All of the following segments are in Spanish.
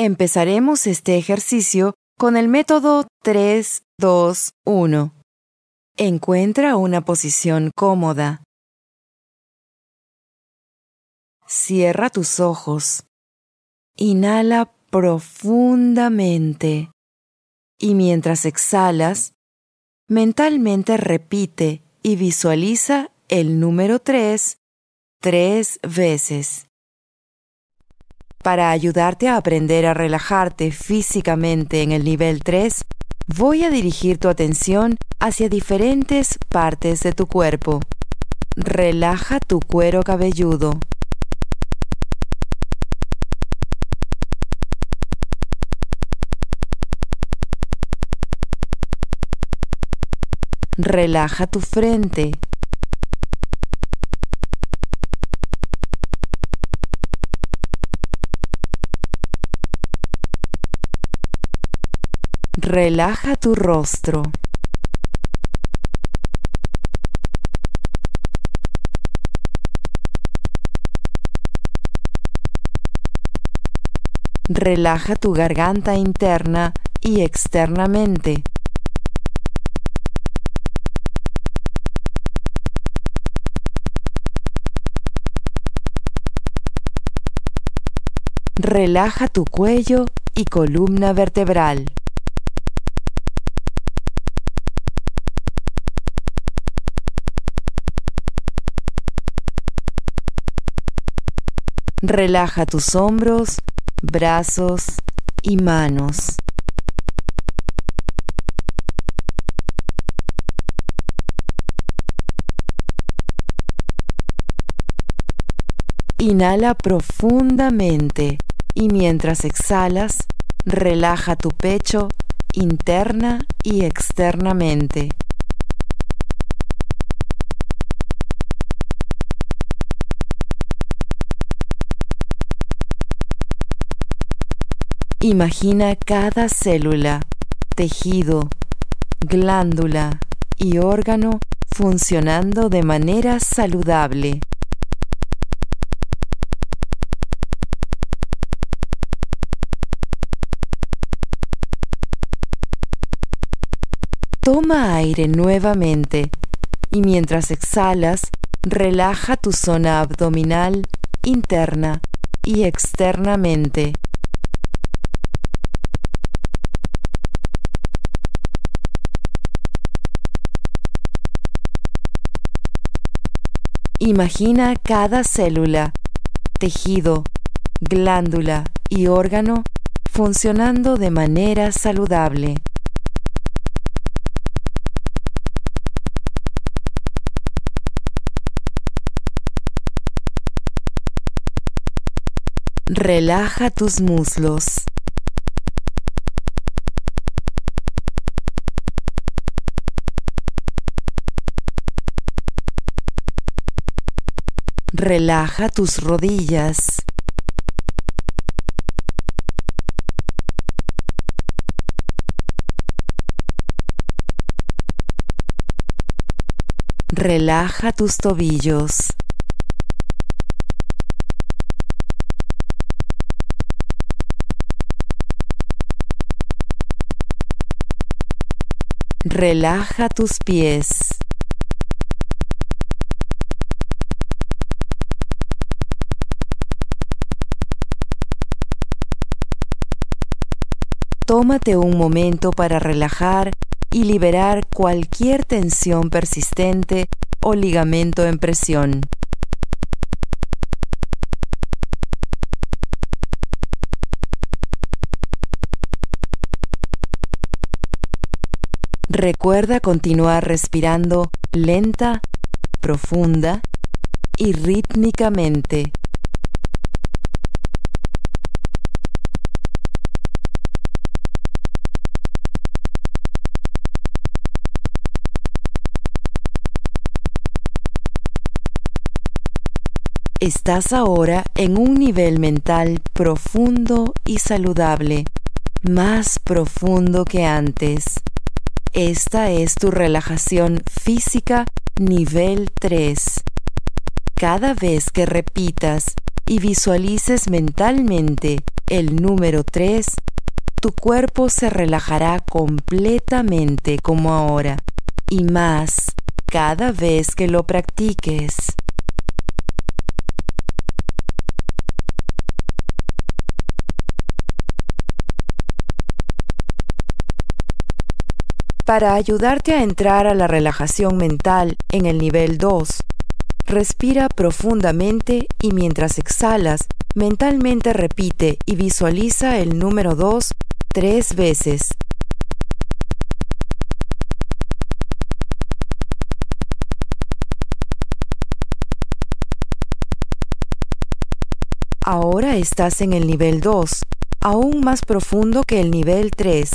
Empezaremos este ejercicio con el método 3, 2, 1. Encuentra una posición cómoda. Cierra tus ojos. Inhala profundamente. Y mientras exhalas, mentalmente repite y visualiza el número 3 tres veces. Para ayudarte a aprender a relajarte físicamente en el nivel 3, voy a dirigir tu atención hacia diferentes partes de tu cuerpo. Relaja tu cuero cabelludo. Relaja tu frente. Relaja tu rostro. Relaja tu garganta interna y externamente. Relaja tu cuello y columna vertebral. Relaja tus hombros, brazos y manos. Inhala profundamente y mientras exhalas, relaja tu pecho interna y externamente. Imagina cada célula, tejido, glándula y órgano funcionando de manera saludable. Toma aire nuevamente y mientras exhalas, relaja tu zona abdominal interna y externamente. Imagina cada célula, tejido, glándula y órgano funcionando de manera saludable. Relaja tus muslos. Relaja tus rodillas. Relaja tus tobillos. Relaja tus pies. Tómate un momento para relajar y liberar cualquier tensión persistente o ligamento en presión. Recuerda continuar respirando lenta, profunda y rítmicamente. Estás ahora en un nivel mental profundo y saludable, más profundo que antes. Esta es tu relajación física nivel 3. Cada vez que repitas y visualices mentalmente el número 3, tu cuerpo se relajará completamente como ahora y más cada vez que lo practiques. Para ayudarte a entrar a la relajación mental en el nivel 2, respira profundamente y mientras exhalas, mentalmente repite y visualiza el número 2 tres veces. Ahora estás en el nivel 2, aún más profundo que el nivel 3.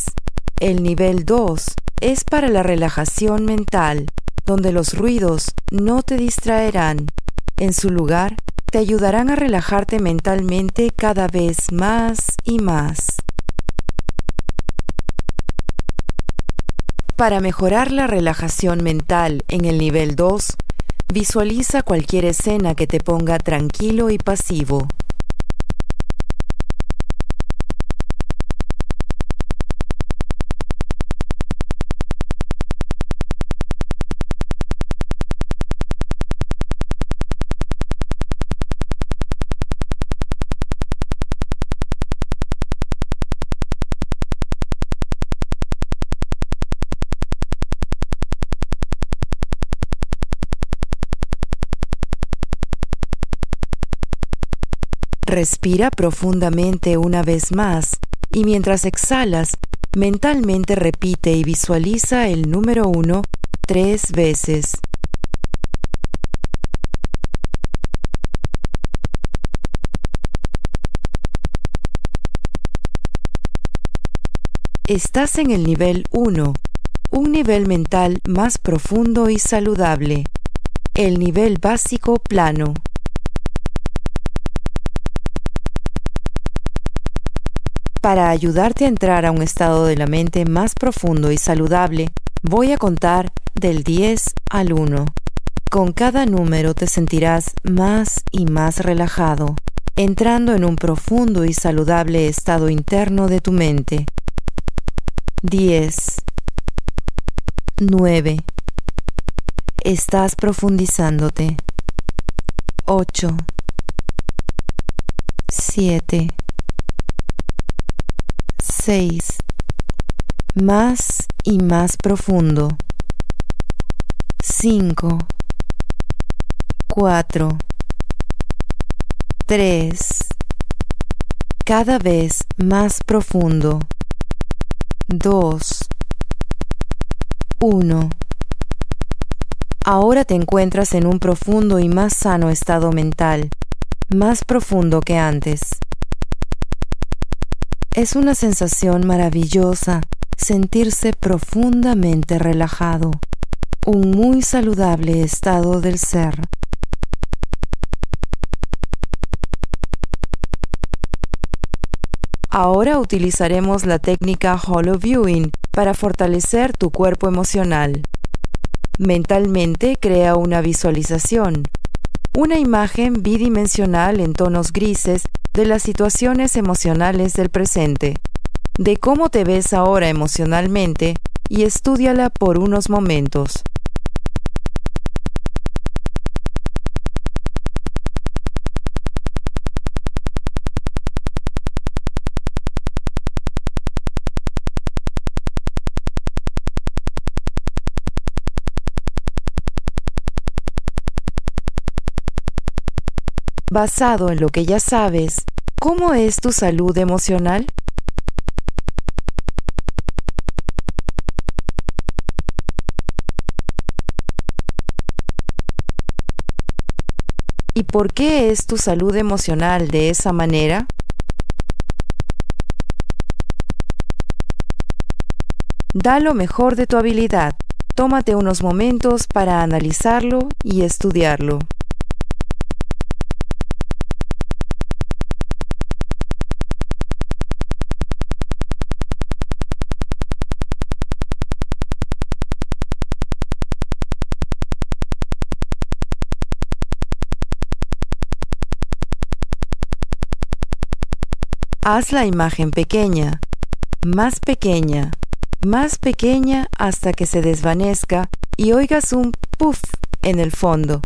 El nivel 2 es para la relajación mental, donde los ruidos no te distraerán. En su lugar, te ayudarán a relajarte mentalmente cada vez más y más. Para mejorar la relajación mental en el nivel 2, visualiza cualquier escena que te ponga tranquilo y pasivo. Respira profundamente una vez más y mientras exhalas, mentalmente repite y visualiza el número uno tres veces. Estás en el nivel 1, un nivel mental más profundo y saludable, el nivel básico plano. Para ayudarte a entrar a un estado de la mente más profundo y saludable, voy a contar del 10 al 1. Con cada número te sentirás más y más relajado, entrando en un profundo y saludable estado interno de tu mente. 10. 9. Estás profundizándote. 8. 7. 6. Más y más profundo. 5. 4. 3. Cada vez más profundo. 2. 1. Ahora te encuentras en un profundo y más sano estado mental, más profundo que antes. Es una sensación maravillosa sentirse profundamente relajado, un muy saludable estado del ser. Ahora utilizaremos la técnica Hollow Viewing para fortalecer tu cuerpo emocional. Mentalmente crea una visualización, una imagen bidimensional en tonos grises de las situaciones emocionales del presente, de cómo te ves ahora emocionalmente y estudiala por unos momentos. Basado en lo que ya sabes, ¿cómo es tu salud emocional? ¿Y por qué es tu salud emocional de esa manera? Da lo mejor de tu habilidad. Tómate unos momentos para analizarlo y estudiarlo. Haz la imagen pequeña, más pequeña, más pequeña hasta que se desvanezca y oigas un puff en el fondo.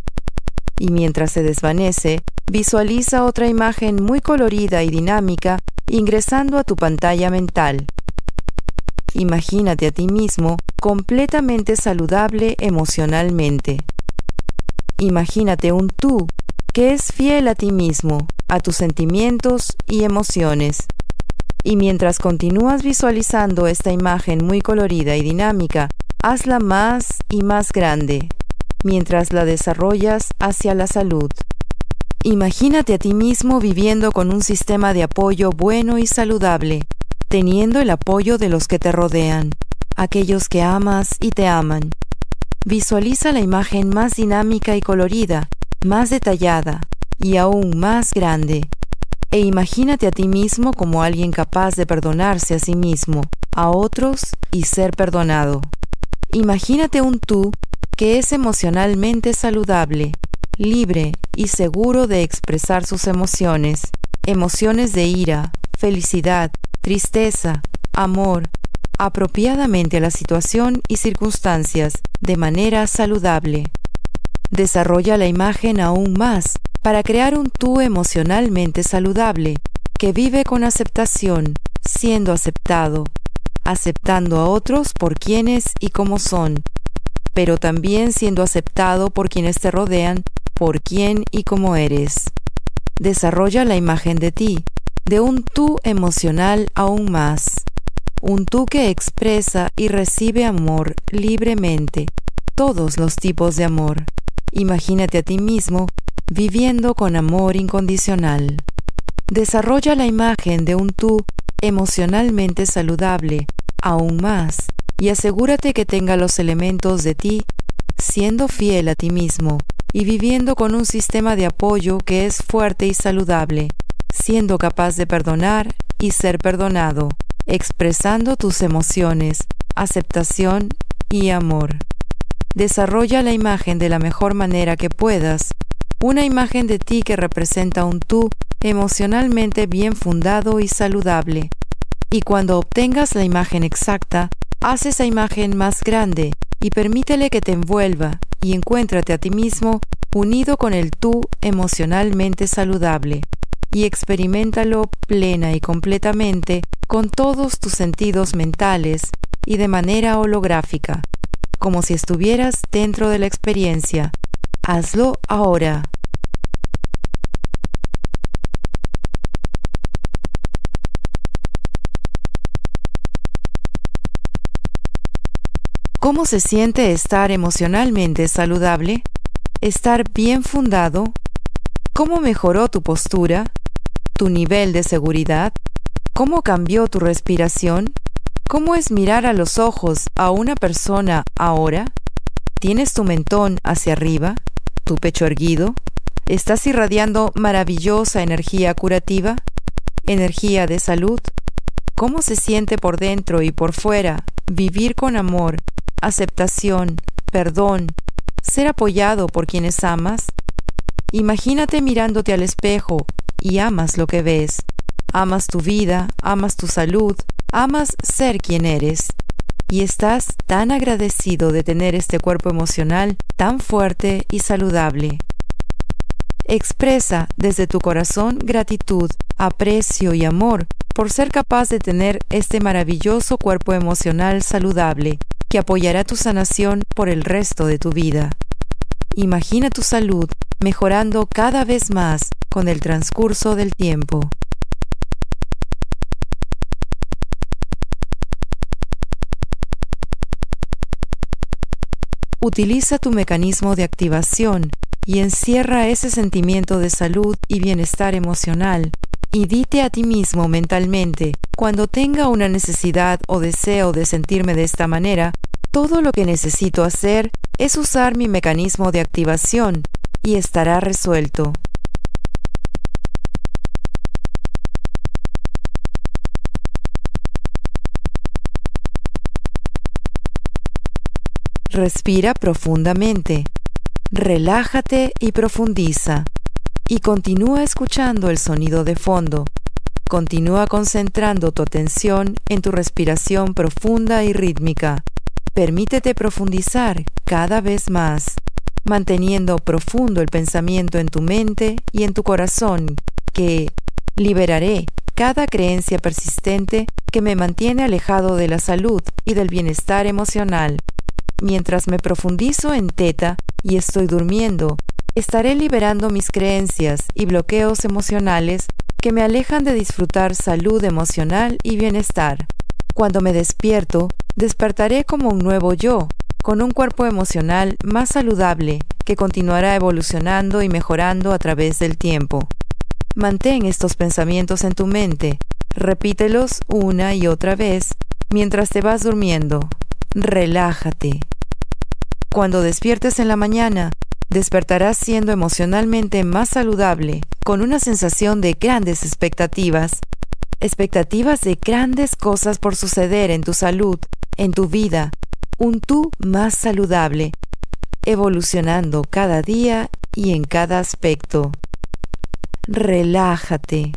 Y mientras se desvanece, visualiza otra imagen muy colorida y dinámica ingresando a tu pantalla mental. Imagínate a ti mismo completamente saludable emocionalmente. Imagínate un tú que es fiel a ti mismo, a tus sentimientos y emociones. Y mientras continúas visualizando esta imagen muy colorida y dinámica, hazla más y más grande, mientras la desarrollas hacia la salud. Imagínate a ti mismo viviendo con un sistema de apoyo bueno y saludable, teniendo el apoyo de los que te rodean, aquellos que amas y te aman. Visualiza la imagen más dinámica y colorida, más detallada y aún más grande. E imagínate a ti mismo como alguien capaz de perdonarse a sí mismo, a otros y ser perdonado. Imagínate un tú que es emocionalmente saludable, libre y seguro de expresar sus emociones, emociones de ira, felicidad, tristeza, amor, apropiadamente a la situación y circunstancias, de manera saludable. Desarrolla la imagen aún más para crear un tú emocionalmente saludable, que vive con aceptación, siendo aceptado, aceptando a otros por quienes y como son, pero también siendo aceptado por quienes te rodean por quién y cómo eres. Desarrolla la imagen de ti, de un tú emocional aún más, un tú que expresa y recibe amor libremente, todos los tipos de amor. Imagínate a ti mismo viviendo con amor incondicional. Desarrolla la imagen de un tú emocionalmente saludable, aún más, y asegúrate que tenga los elementos de ti, siendo fiel a ti mismo, y viviendo con un sistema de apoyo que es fuerte y saludable, siendo capaz de perdonar y ser perdonado, expresando tus emociones, aceptación y amor. Desarrolla la imagen de la mejor manera que puedas, una imagen de ti que representa un tú emocionalmente bien fundado y saludable. Y cuando obtengas la imagen exacta, haz esa imagen más grande y permítele que te envuelva y encuéntrate a ti mismo unido con el tú emocionalmente saludable. Y experimentalo plena y completamente con todos tus sentidos mentales y de manera holográfica, como si estuvieras dentro de la experiencia. Hazlo ahora. ¿Cómo se siente estar emocionalmente saludable? ¿Estar bien fundado? ¿Cómo mejoró tu postura? ¿Tu nivel de seguridad? ¿Cómo cambió tu respiración? ¿Cómo es mirar a los ojos a una persona ahora? ¿Tienes tu mentón hacia arriba? ¿Tu pecho erguido? ¿Estás irradiando maravillosa energía curativa? ¿Energía de salud? ¿Cómo se siente por dentro y por fuera vivir con amor aceptación, perdón, ser apoyado por quienes amas? Imagínate mirándote al espejo y amas lo que ves. Amas tu vida, amas tu salud, amas ser quien eres. Y estás tan agradecido de tener este cuerpo emocional tan fuerte y saludable. Expresa desde tu corazón gratitud, aprecio y amor por ser capaz de tener este maravilloso cuerpo emocional saludable que apoyará tu sanación por el resto de tu vida. Imagina tu salud mejorando cada vez más con el transcurso del tiempo. Utiliza tu mecanismo de activación y encierra ese sentimiento de salud y bienestar emocional y dite a ti mismo mentalmente, cuando tenga una necesidad o deseo de sentirme de esta manera, todo lo que necesito hacer es usar mi mecanismo de activación y estará resuelto. Respira profundamente, relájate y profundiza y continúa escuchando el sonido de fondo. Continúa concentrando tu atención en tu respiración profunda y rítmica. Permítete profundizar cada vez más, manteniendo profundo el pensamiento en tu mente y en tu corazón, que liberaré cada creencia persistente que me mantiene alejado de la salud y del bienestar emocional. Mientras me profundizo en teta y estoy durmiendo, estaré liberando mis creencias y bloqueos emocionales que me alejan de disfrutar salud emocional y bienestar. Cuando me despierto, despertaré como un nuevo yo, con un cuerpo emocional más saludable que continuará evolucionando y mejorando a través del tiempo. Mantén estos pensamientos en tu mente, repítelos una y otra vez mientras te vas durmiendo. Relájate. Cuando despiertes en la mañana, despertarás siendo emocionalmente más saludable, con una sensación de grandes expectativas, expectativas de grandes cosas por suceder en tu salud, en tu vida, un tú más saludable, evolucionando cada día y en cada aspecto. Relájate.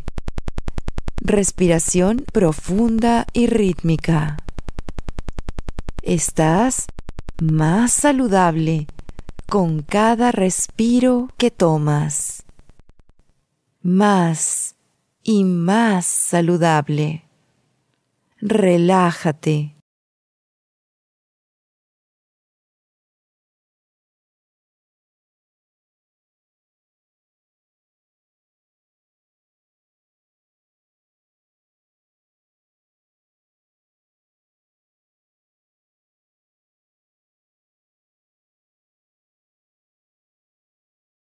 Respiración profunda y rítmica. Estás más saludable con cada respiro que tomas. Más y más saludable. Relájate.